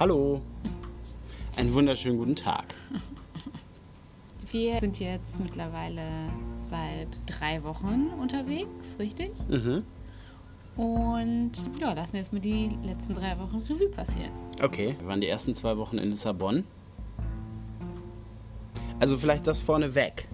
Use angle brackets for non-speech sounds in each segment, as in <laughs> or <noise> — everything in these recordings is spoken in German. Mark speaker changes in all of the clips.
Speaker 1: Hallo. Einen wunderschönen guten Tag.
Speaker 2: Wir sind jetzt mittlerweile seit drei Wochen unterwegs, richtig?
Speaker 1: Mhm.
Speaker 2: Und ja, lassen jetzt mal die letzten drei Wochen Revue passieren.
Speaker 1: Okay, wir waren die ersten zwei Wochen in Lissabon. Also vielleicht das vorneweg.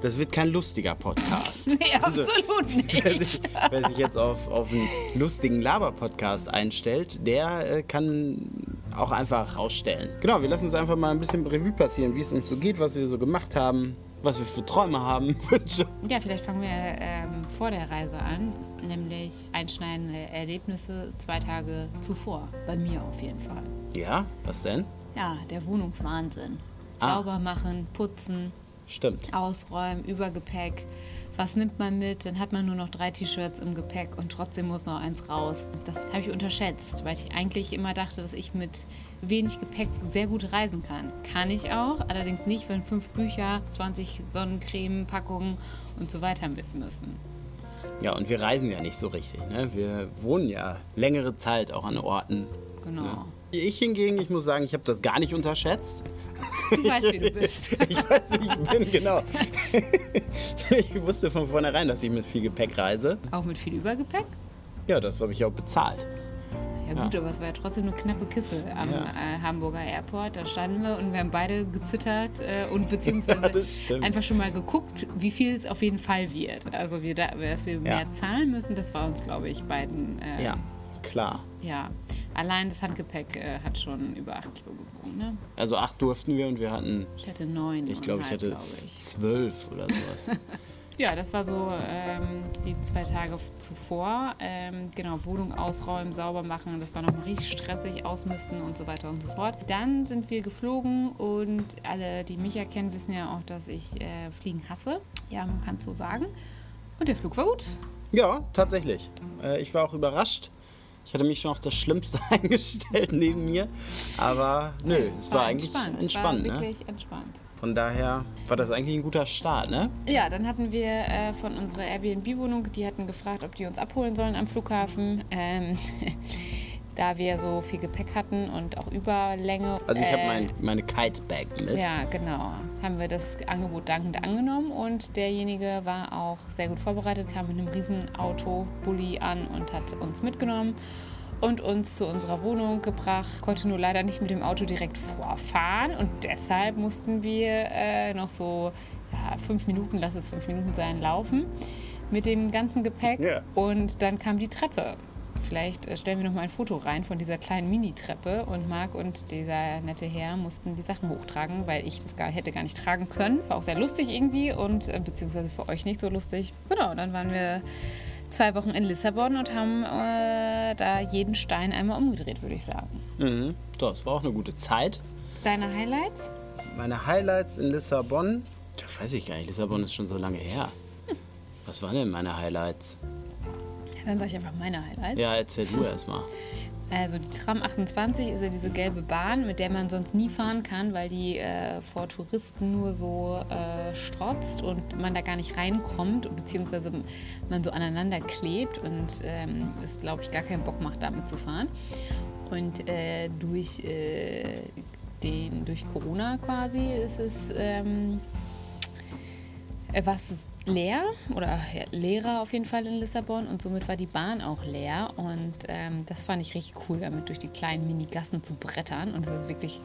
Speaker 1: Das wird kein lustiger Podcast. <laughs>
Speaker 2: Nee,
Speaker 1: Also,
Speaker 2: absolut <laughs> nicht.
Speaker 1: Wer sich, wer sich jetzt auf, auf einen lustigen Laber-Podcast einstellt, der äh, kann auch einfach rausstellen. Genau, wir lassen uns einfach mal ein bisschen Revue passieren, wie es uns so geht, was wir so gemacht haben, was wir für Träume haben, <laughs> Wünsche.
Speaker 2: Ja, vielleicht fangen wir ähm, vor der Reise an, nämlich einschneidende Erlebnisse zwei Tage zuvor. Bei mir auf jeden Fall.
Speaker 1: Ja, was denn?
Speaker 2: Ja, der Wohnungswahnsinn.
Speaker 1: Ah.
Speaker 2: Sauber machen, putzen,
Speaker 1: Stimmt.
Speaker 2: ausräumen, Übergepäck. Was nimmt man mit? Dann hat man nur noch drei T-Shirts im Gepäck und trotzdem muss noch eins raus. Das habe ich unterschätzt, weil ich eigentlich immer dachte, dass ich mit wenig Gepäck sehr gut reisen kann. Kann ich auch, allerdings nicht, wenn fünf Bücher, 20 Sonnencreme-Packungen und so weiter mit müssen.
Speaker 1: Ja, und wir reisen ja nicht so richtig. Ne? Wir wohnen ja längere Zeit auch an Orten.
Speaker 2: Genau.
Speaker 1: Ich hingegen, ich muss sagen, ich habe das gar nicht unterschätzt. <laughs>
Speaker 2: Du weißt, wie du bist. <laughs>
Speaker 1: Ich weiß, wie ich bin, genau. <laughs> Ich wusste von vornherein, dass ich mit viel Gepäck reise.
Speaker 2: Auch mit viel Übergepäck?
Speaker 1: Ja, das habe ich auch bezahlt.
Speaker 2: Ja gut, aber es war ja trotzdem eine knappe Kiste am
Speaker 1: Ja.
Speaker 2: äh, Hamburger Airport. Da standen wir und wir haben beide gezittert äh, und <laughs> beziehungsweise
Speaker 1: Ja,
Speaker 2: einfach schon mal geguckt, wie viel es auf jeden Fall wird. Also wir da, dass wir mehr zahlen müssen, das war uns, glaube ich, beiden. Äh,
Speaker 1: Ja, klar.
Speaker 2: ja. Allein das Handgepäck äh, hat schon über 8 Kilo gewogen. Ne?
Speaker 1: Also acht durften wir und wir hatten,
Speaker 2: Ich hatte neun.
Speaker 1: ich glaube, ich hatte
Speaker 2: glaub ich.
Speaker 1: zwölf oder sowas. <laughs>
Speaker 2: Ja, das war so ähm, die zwei Tage zuvor. Ähm, genau, Wohnung ausräumen, sauber machen. Das war noch richtig stressig, ausmisten und so weiter und so fort. Dann sind wir geflogen und alle, die mich erkennen, wissen ja auch, dass ich äh, Fliegen hasse. Ja, man kann es so sagen. Und der Flug war gut.
Speaker 1: ja, tatsächlich. Äh, ich war auch überrascht. Ich hatte mich schon auf das Schlimmste <laughs> eingestellt neben mir. Aber nö, es war, eigentlich entspannt.
Speaker 2: war
Speaker 1: ne?
Speaker 2: wirklich entspannt.
Speaker 1: Von daher war das eigentlich ein guter Start, ne?
Speaker 2: Ja, dann hatten wir äh, von unserer Airbnb-Wohnung, die hatten gefragt, ob die uns abholen sollen am Flughafen. Ähm, <laughs> da wir so viel Gepäck hatten und auch Überlänge.
Speaker 1: Also ich habe
Speaker 2: äh,
Speaker 1: mein, meine Kite-Bag mit.
Speaker 2: Ja, genau. Haben wir das Angebot dankend angenommen und derjenige war auch sehr gut vorbereitet, kam mit einem riesen Auto, Bulli an und hat uns mitgenommen und uns zu unserer Wohnung gebracht. Konnte nur leider nicht mit dem Auto direkt vorfahren und deshalb mussten wir äh, noch so ja, fünf Minuten, lass es fünf Minuten sein, laufen mit dem ganzen Gepäck
Speaker 1: Ja.
Speaker 2: und dann kam die Treppe. Vielleicht äh, stellen wir noch mal ein Foto rein von dieser kleinen Mini-Treppe und Marc und dieser nette Herr mussten die Sachen hochtragen, weil ich das gar, hätte gar nicht tragen können. Es war auch sehr lustig irgendwie und äh, beziehungsweise für euch nicht so lustig. Genau, dann waren wir zwei Wochen in Lissabon und haben äh, da jeden Stein einmal umgedreht, würde ich sagen.
Speaker 1: Mhm. Das war auch eine gute Zeit.
Speaker 2: Deine Highlights?
Speaker 1: Meine Highlights in Lissabon, da weiß ich gar nicht, Lissabon ist schon so lange her. Was waren denn meine Highlights?
Speaker 2: Dann sage ich einfach meine Highlights.
Speaker 1: Ja, erzähl du erst mal. <laughs>
Speaker 2: Also die Tram 28 ist ja diese gelbe Bahn, mit der man sonst nie fahren kann, weil die äh, vor Touristen nur so äh, strotzt und man da gar nicht reinkommt, beziehungsweise man so aneinander klebt und ähm, es, glaube ich, gar keinen Bock macht, damit zu fahren. Und äh, durch, äh, den, durch Corona quasi ist es ähm, äh, war es leer oder leerer auf jeden Fall in Lissabon und somit war die Bahn auch leer und ähm, das fand ich richtig cool, damit durch die kleinen Mini-Gassen zu brettern und es ist wirklich,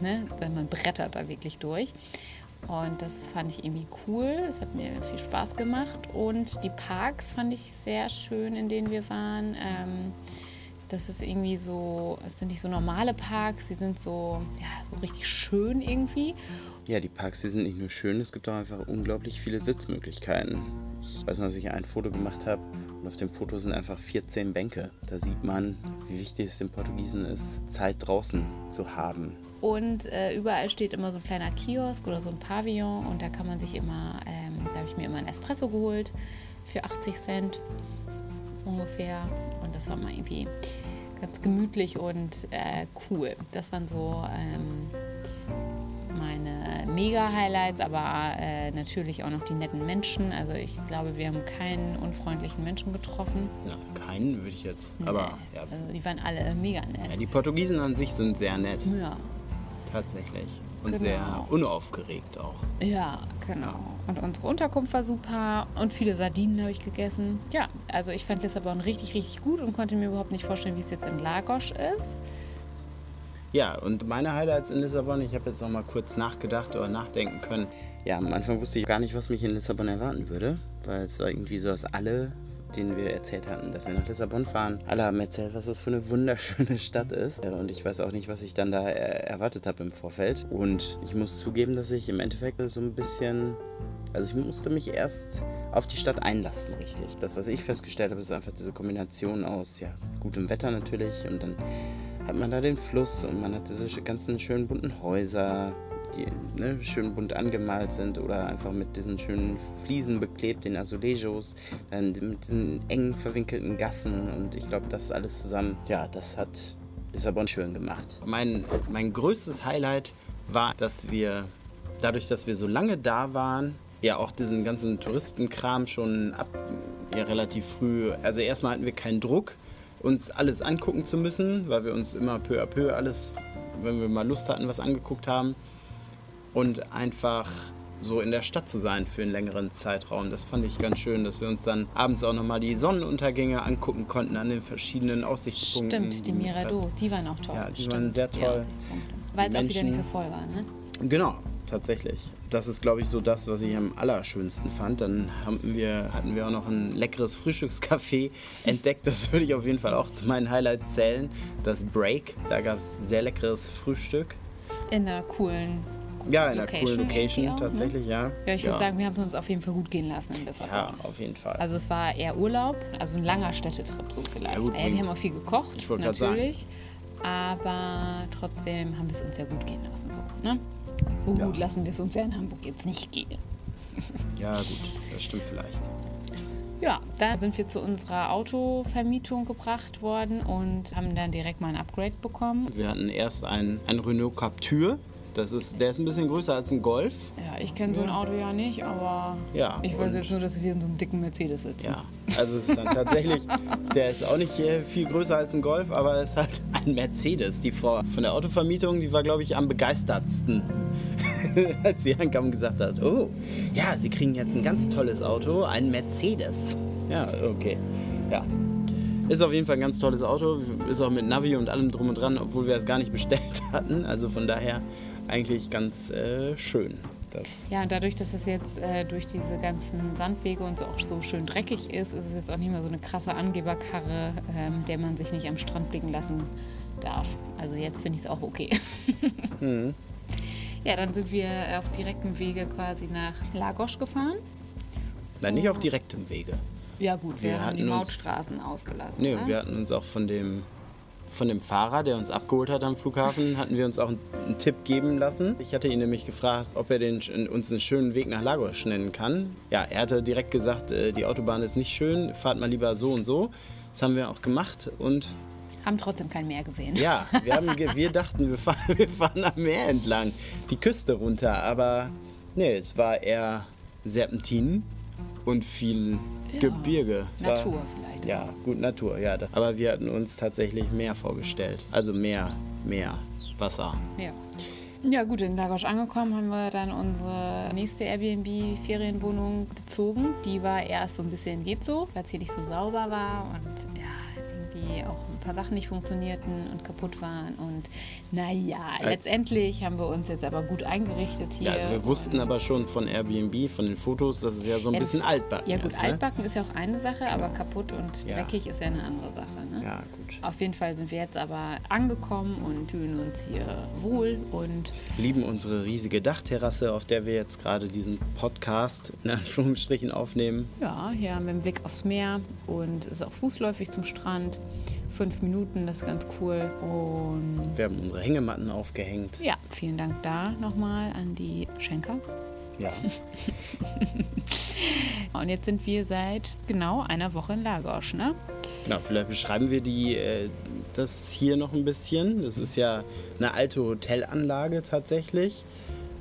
Speaker 2: ne, wenn man brettert da wirklich durch und das fand ich irgendwie cool, es hat mir viel Spaß gemacht und die Parks fand ich sehr schön, in denen wir waren. Ähm, das ist irgendwie so, es sind nicht so normale Parks, sie sind so, ja, so richtig schön irgendwie.
Speaker 1: Ja, die Parks, die sind nicht nur schön, es gibt auch einfach unglaublich viele Sitzmöglichkeiten. Ich weiß noch, dass ich ein Foto gemacht habe und auf dem Foto sind einfach 14 Bänke. Da sieht man, wie wichtig es den Portugiesen ist, Zeit draußen zu haben.
Speaker 2: Und äh, überall steht immer so ein kleiner Kiosk oder so ein Pavillon und da kann man sich immer, ähm, da habe ich mir immer einen Espresso geholt für 80 Cent ungefähr. Und das war mal irgendwie ganz gemütlich und äh, cool. Das waren so ähm, Mega-Highlights, aber äh, natürlich auch noch die netten Menschen. Also ich glaube, wir haben keinen unfreundlichen Menschen getroffen.
Speaker 1: Ja, keinen würde ich jetzt. Aber ja.
Speaker 2: Also die waren alle mega nett.
Speaker 1: ja, die Portugiesen an sich sind sehr nett,
Speaker 2: Ja,
Speaker 1: tatsächlich. Und
Speaker 2: Genau.
Speaker 1: sehr unaufgeregt auch.
Speaker 2: ja, genau. Und unsere Unterkunft war super und viele Sardinen habe ich gegessen. Ja, also ich fand Lissabon richtig, richtig gut und konnte mir überhaupt nicht vorstellen, wie es jetzt in Lagos ist.
Speaker 1: Ja, und meine Highlights in Lissabon, ich habe jetzt noch mal kurz nachgedacht oder nachdenken können. Ja, am Anfang wusste ich gar nicht, was mich in Lissabon erwarten würde, weil es war irgendwie so, dass alle, denen wir erzählt hatten, dass wir nach Lissabon fahren, alle haben erzählt, was das für eine wunderschöne <laughs> Stadt ist. Und ich weiß auch nicht, was ich dann da erwartet habe im Vorfeld. Und ich muss zugeben, dass ich im Endeffekt so ein bisschen, also ich musste mich erst auf die Stadt einlassen, richtig. Das, was ich festgestellt habe, ist einfach diese Kombination aus, ja, gutem Wetter natürlich und dann hat man da den Fluss und man hat diese ganzen schönen bunten Häuser, die ne, schön bunt angemalt sind oder einfach mit diesen schönen Fliesen beklebt, den Azulejos, dann mit diesen eng verwinkelten Gassen und ich glaube, das alles zusammen, ja, das hat Lissabon schön gemacht. Mein, mein größtes Highlight war, dass wir, dadurch, dass wir so lange da waren, ja auch diesen ganzen Touristenkram schon ab, ja relativ früh, also erstmal hatten wir keinen Druck, uns alles angucken zu müssen, weil wir uns immer peu à peu alles, wenn wir mal Lust hatten, was angeguckt haben. Und einfach so in der Stadt zu sein für einen längeren Zeitraum. Das fand ich ganz schön, dass wir uns dann abends auch nochmal die Sonnenuntergänge angucken konnten an den verschiedenen Aussichtspunkten.
Speaker 2: Stimmt, die Mirador, die waren auch toll.
Speaker 1: Ja, die
Speaker 2: Stimmt,
Speaker 1: waren sehr toll.
Speaker 2: Weil es auch wieder nicht so voll war, ne?
Speaker 1: Genau, tatsächlich. Das ist, glaube ich, so das, was ich am allerschönsten fand. Dann haben wir, hatten wir auch noch ein leckeres Frühstückscafé entdeckt. Das würde ich auf jeden Fall auch zu meinen Highlights zählen. Das Break, da gab es sehr leckeres Frühstück.
Speaker 2: In einer coolen.
Speaker 1: Ja, in einer
Speaker 2: Location
Speaker 1: coolen Location,
Speaker 2: auch, ne?
Speaker 1: tatsächlich, ja.
Speaker 2: Ja, ich würde sagen, wir haben es uns auf jeden Fall gut gehen lassen in Lissabon.
Speaker 1: Ja, auf jeden Fall.
Speaker 2: Also es war eher Urlaub, also ein langer Städtetrip so vielleicht.
Speaker 1: Ja, gut,
Speaker 2: äh, wir haben auch viel gekocht,
Speaker 1: Ich wollte grad sagen.
Speaker 2: natürlich. Aber trotzdem haben wir es uns ja gut gehen lassen. So, ne? So
Speaker 1: Ja.
Speaker 2: gut lassen wir es uns ja in Hamburg jetzt nicht gehen.
Speaker 1: ja, gut, das stimmt vielleicht.
Speaker 2: Ja, da sind wir zu unserer Autovermietung gebracht worden und haben dann direkt mal ein Upgrade bekommen.
Speaker 1: Wir hatten erst ein, ein Renault Captur. Das ist, der ist ein bisschen größer als ein Golf.
Speaker 2: Ja, ich kenne so ein Auto ja nicht, aber
Speaker 1: Ja,
Speaker 2: ich weiß jetzt nur, dass wir in so einem dicken Mercedes sitzen.
Speaker 1: Ja, also es ist dann tatsächlich, <laughs> der ist auch nicht äh, viel größer als ein Golf, aber es ist halt ein Mercedes. Die Frau von der Autovermietung, die war, glaube ich, am begeistertsten, <laughs> als sie ankam und gesagt hat, oh, ja, Sie kriegen jetzt ein ganz tolles Auto, ein Mercedes. Ja, okay, ja. Ist auf jeden Fall ein ganz tolles Auto, ist auch mit Navi und allem drum und dran, obwohl wir es gar nicht bestellt <laughs> hatten. Also von daher eigentlich ganz äh, schön. Das
Speaker 2: Ja, und dadurch, dass es jetzt äh, durch diese ganzen Sandwege und so auch so schön dreckig ist, ist es jetzt auch nicht mehr so eine krasse Angeberkarre, äh, mit der man sich nicht am Strand blicken lassen darf. Also jetzt finde ich es auch okay. <laughs> Ja, dann sind wir auf direktem Wege quasi nach Lagos gefahren.
Speaker 1: Nein, nicht auf direktem Wege.
Speaker 2: Ja gut, wir,
Speaker 1: Wir
Speaker 2: haben die
Speaker 1: hatten uns-
Speaker 2: Mautstraßen ausgelassen.
Speaker 1: Nee,
Speaker 2: ne?
Speaker 1: wir hatten uns auch von dem, von dem Fahrer, der uns abgeholt hat am Flughafen, hatten wir uns auch einen, Tipp geben lassen. Ich hatte ihn nämlich gefragt, ob er den, uns einen schönen Weg nach Lagos nennen kann. Ja, er hatte direkt gesagt, äh, die Autobahn ist nicht schön, fahrt mal lieber so und so. Das haben wir auch gemacht und
Speaker 2: Haben trotzdem kein Meer gesehen.
Speaker 1: ja, wir, haben, <laughs> wir dachten, wir fahren, <laughs> wir fahren am Meer entlang, die Küste runter, aber nee, es war eher Serpentinen und viel Gebirge. Es war-
Speaker 2: Natur vielleicht.
Speaker 1: ja, gut, Natur, ja. Aber wir hatten uns tatsächlich mehr vorgestellt. Also mehr, mehr Wasser.
Speaker 2: Ja. Ja gut, in Lagos angekommen haben wir dann unsere nächste Airbnb-Ferienwohnung bezogen. Die war erst so ein bisschen geht so, weil es hier nicht so sauber war und ja, irgendwie auch ein paar Sachen nicht funktionierten und kaputt waren. Und naja,
Speaker 1: Äh.
Speaker 2: letztendlich haben wir uns jetzt aber gut eingerichtet hier.
Speaker 1: Ja, also wir wussten aber schon von Airbnb, von den Fotos, dass es ja so ein
Speaker 2: Ja,
Speaker 1: bisschen altbacken
Speaker 2: Ja gut,
Speaker 1: ist. Ne?
Speaker 2: altbacken ist ja auch eine Sache, aber kaputt und
Speaker 1: Ja.
Speaker 2: dreckig ist ja eine andere Sache.
Speaker 1: Ja, gut.
Speaker 2: Auf jeden Fall sind wir jetzt aber angekommen und fühlen uns hier wohl und
Speaker 1: Lieben unsere riesige Dachterrasse, auf der wir jetzt gerade diesen Podcast in Anführungsstrichen aufnehmen.
Speaker 2: Ja, hier haben wir einen Blick aufs Meer und es ist auch fußläufig zum Strand. Fünf Minuten, das ist ganz cool. Und
Speaker 1: Wir haben unsere Hängematten aufgehängt.
Speaker 2: ja, vielen Dank da nochmal an die Schenker.
Speaker 1: Ja. <laughs>
Speaker 2: Und jetzt sind wir seit genau einer Woche in Lagos, ne?
Speaker 1: Genau, vielleicht beschreiben wir die, äh, das hier noch ein bisschen. Das ist ja eine alte Hotelanlage tatsächlich.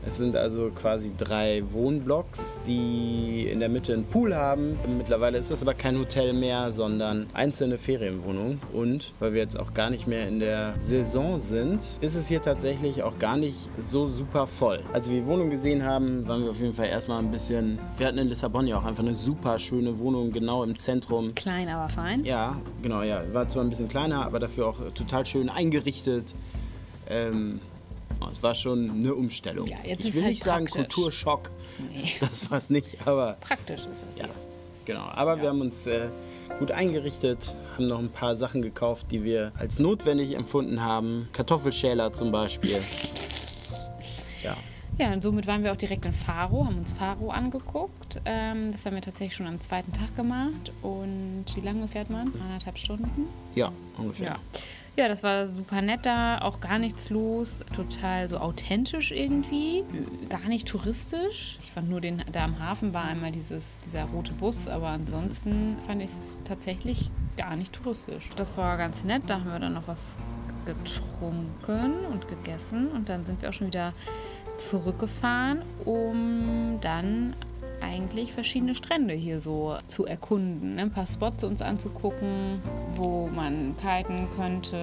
Speaker 1: Es sind also quasi drei Wohnblocks, die in der Mitte einen Pool haben. Mittlerweile ist das aber kein Hotel mehr, sondern einzelne Ferienwohnungen. Und weil wir jetzt auch gar nicht mehr in der Saison sind, ist es hier tatsächlich auch gar nicht so super voll. Als wir die Wohnung gesehen haben, waren wir auf jeden Fall erstmal ein bisschen. Wir hatten in Lissabon ja auch einfach eine super schöne Wohnung, genau im Zentrum.
Speaker 2: Klein, aber fein.
Speaker 1: Ja, genau, ja. War zwar ein bisschen kleiner, aber dafür auch total schön eingerichtet. Ähm, oh, es war schon eine Umstellung.
Speaker 2: Ja,
Speaker 1: ich will
Speaker 2: halt
Speaker 1: nicht sagen
Speaker 2: praktisch.
Speaker 1: Kulturschock.
Speaker 2: Nee. <laughs>
Speaker 1: Das war es nicht, aber
Speaker 2: Praktisch ist das
Speaker 1: ja,
Speaker 2: hier.
Speaker 1: genau. Aber wir haben uns äh, gut eingerichtet, haben noch ein paar Sachen gekauft, die wir als notwendig empfunden haben. Kartoffelschäler zum Beispiel. <laughs> Ja,
Speaker 2: Ja, und somit waren wir auch direkt in Faro, haben uns Faro angeguckt. Ähm, das haben wir tatsächlich schon am zweiten Tag gemacht. Und wie lange fährt man? Anderthalb Stunden?
Speaker 1: ja, ungefähr.
Speaker 2: Ja. Ja, das war super nett da, auch gar nichts los, total so authentisch irgendwie, gar nicht touristisch. Ich fand nur den, da am Hafen war einmal dieses, dieser rote Bus, aber ansonsten fand ich es tatsächlich gar nicht touristisch. Das war ganz nett, da haben wir dann noch was getrunken und gegessen und dann sind wir auch schon wieder zurückgefahren, um dann eigentlich verschiedene Strände hier so zu erkunden. Ne? Ein paar Spots uns anzugucken, wo man kiten könnte.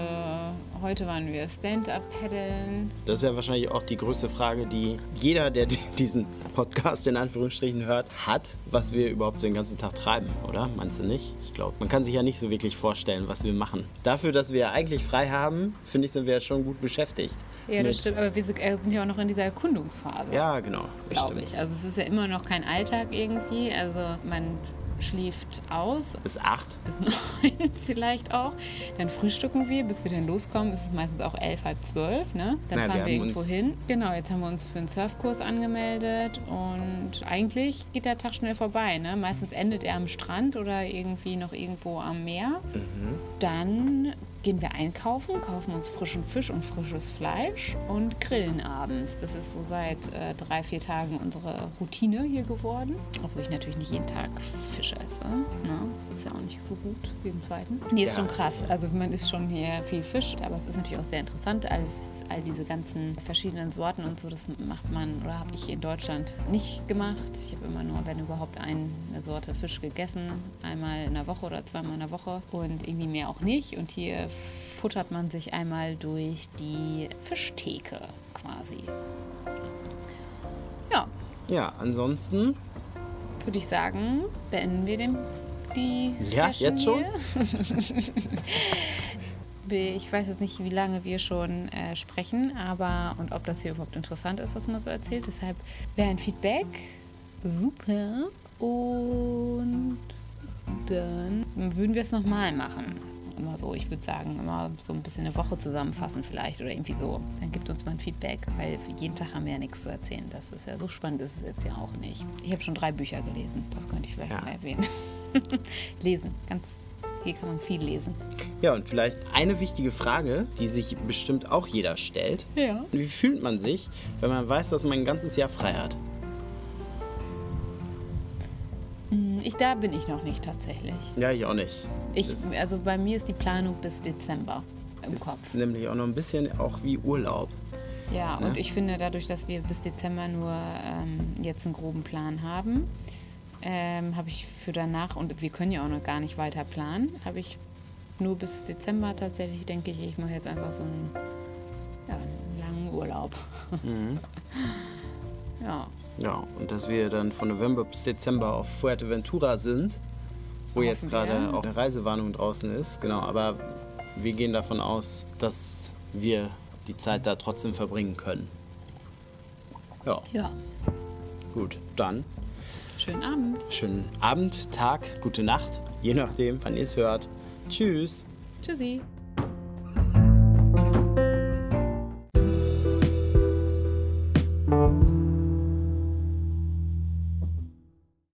Speaker 2: Heute waren wir Stand-Up-Paddeln.
Speaker 1: Das ist ja wahrscheinlich auch die größte Frage, die jeder, der diesen Podcast in Anführungsstrichen hört, hat, was wir überhaupt den ganzen Tag treiben, oder? Meinst du nicht? Ich glaube, man kann sich ja nicht so wirklich vorstellen, was wir machen. Dafür, dass wir eigentlich frei haben, finde ich, sind wir ja schon gut beschäftigt.
Speaker 2: Ja, das stimmt, aber wir sind äh, sind ja auch noch in dieser Erkundungsphase.
Speaker 1: Ja, genau.
Speaker 2: glaube ich. Also es ist ja immer noch kein Alltag irgendwie. Also man schläft aus,
Speaker 1: Bis acht.
Speaker 2: bis <laughs> neun vielleicht auch. Dann frühstücken wir, bis wir dann loskommen, ist es meistens auch elf, halb zwölf. Ne? Dann
Speaker 1: Na, wir
Speaker 2: fahren wir,
Speaker 1: haben
Speaker 2: irgendwo hin. Genau, jetzt haben wir uns für einen Surfkurs angemeldet und eigentlich geht der Tag schnell vorbei. Ne? Meistens endet er am Strand oder irgendwie noch irgendwo am Meer.
Speaker 1: Mhm.
Speaker 2: Dann gehen wir einkaufen, kaufen uns frischen Fisch und frisches Fleisch und grillen abends. Das ist so seit äh, drei, vier Tagen unsere Routine hier geworden. Obwohl ich natürlich nicht jeden Tag Fisch esse. Ne? Das ist ja auch nicht so gut, jeden zweiten. Nee, ist
Speaker 1: Ja.
Speaker 2: schon krass. Also man isst schon hier viel Fisch, aber es ist natürlich auch sehr interessant. Alles, all diese ganzen verschiedenen Sorten und so, das macht man oder habe ich in Deutschland nicht gemacht. Ich habe immer nur, wenn überhaupt, eine Sorte Fisch gegessen. Einmal in der Woche oder zweimal in der Woche und irgendwie mehr auch nicht. Und hier futtert man sich einmal durch die Fischtheke quasi. Ja,
Speaker 1: Ja, ansonsten,
Speaker 2: würde ich sagen, beenden wir den, die
Speaker 1: Ja,
Speaker 2: Session
Speaker 1: jetzt schon? <laughs>
Speaker 2: Ich weiß jetzt nicht, wie lange wir schon äh, sprechen, aber und ob das hier überhaupt interessant ist, was man so erzählt. Deshalb wäre ein Feedback super und dann würden wir es nochmal machen. Immer so, ich würde sagen, immer so ein bisschen eine Woche zusammenfassen vielleicht oder irgendwie so. Dann gibt uns mal ein Feedback, weil jeden Tag haben wir ja nichts zu erzählen. Das ist ja so spannend, ist es jetzt ja auch nicht. Ich habe schon drei Bücher gelesen, das könnte ich vielleicht
Speaker 1: Ja.
Speaker 2: mal erwähnen. <laughs> lesen, ganz, hier kann man viel lesen.
Speaker 1: ja, und vielleicht eine wichtige Frage, die sich bestimmt auch jeder stellt.
Speaker 2: Ja.
Speaker 1: Wie fühlt man sich, wenn man weiß, dass man ein ganzes Jahr frei hat?
Speaker 2: Ich, da bin ich noch nicht tatsächlich.
Speaker 1: Ja, ich auch nicht.
Speaker 2: Ich, also bei mir ist die Planung bis Dezember im
Speaker 1: ist
Speaker 2: Kopf.
Speaker 1: nämlich auch noch ein bisschen auch wie Urlaub.
Speaker 2: Ja, und ich finde dadurch, dass wir bis Dezember nur ähm, jetzt einen groben Plan haben, ähm, habe ich für danach, und wir können ja auch noch gar nicht weiter planen, habe ich nur bis Dezember tatsächlich, denke ich, ich mache jetzt einfach so einen, ja, einen langen Urlaub. <laughs> ja.
Speaker 1: Ja, und dass wir dann von November bis Dezember auf Fuerteventura sind, wo
Speaker 2: Hoffen
Speaker 1: jetzt gerade auch eine Reisewarnung draußen ist. Genau, aber wir gehen davon aus, dass wir die Zeit da trotzdem verbringen können. Ja,
Speaker 2: Ja.
Speaker 1: gut. Dann
Speaker 2: Schönen Abend.
Speaker 1: schönen Abend, Tag, gute Nacht, je nachdem, wann ihr es hört. Tschüss.
Speaker 2: Tschüssi.